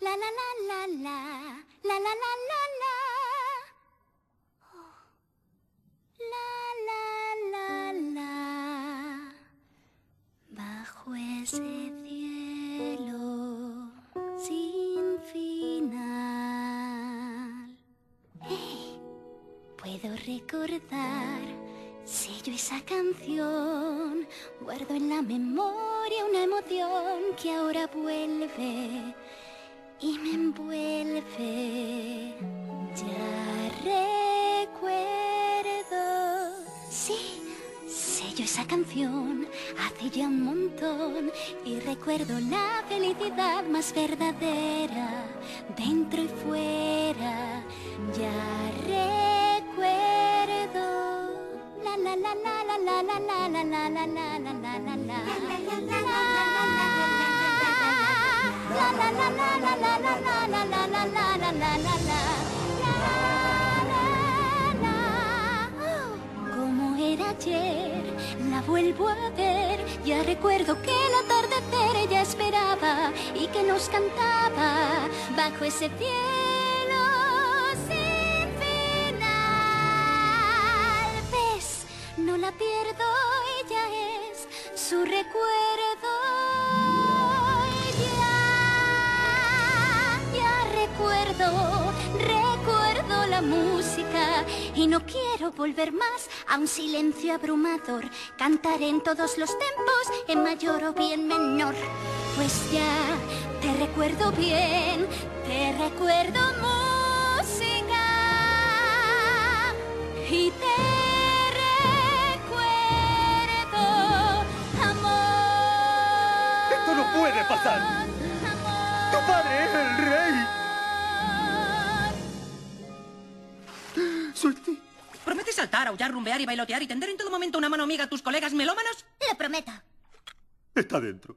La la la la la, la la la la la. La la la la. Bajo ese cielo sin final. Hey, puedo recordar sello esa canción. Guardo en la memoria una emoción que ahora vuelve y me envuelve. Ya recuerdo. Sí, sello esa canción hace ya un montón y recuerdo la felicidad más verdadera dentro y fuera. Como era ayer, la vuelvo a ver. Ya recuerdo que el atardecer ella esperaba y que nos cantaba bajo ese cielo pierdo, ella es su recuerdo. Ya, ya recuerdo, recuerdo la música y no quiero volver más a un silencio abrumador. Cantaré en todos los tempos, en mayor o bien menor. Pues ya te recuerdo bien, te recuerdo no puede pasar! ¡Tu padre es el rey! Suerte. ¿Prometes saltar, aullar, rumbear y bailotear y tender en todo momento una mano amiga a tus colegas melómanos? Lo prometo. Está dentro.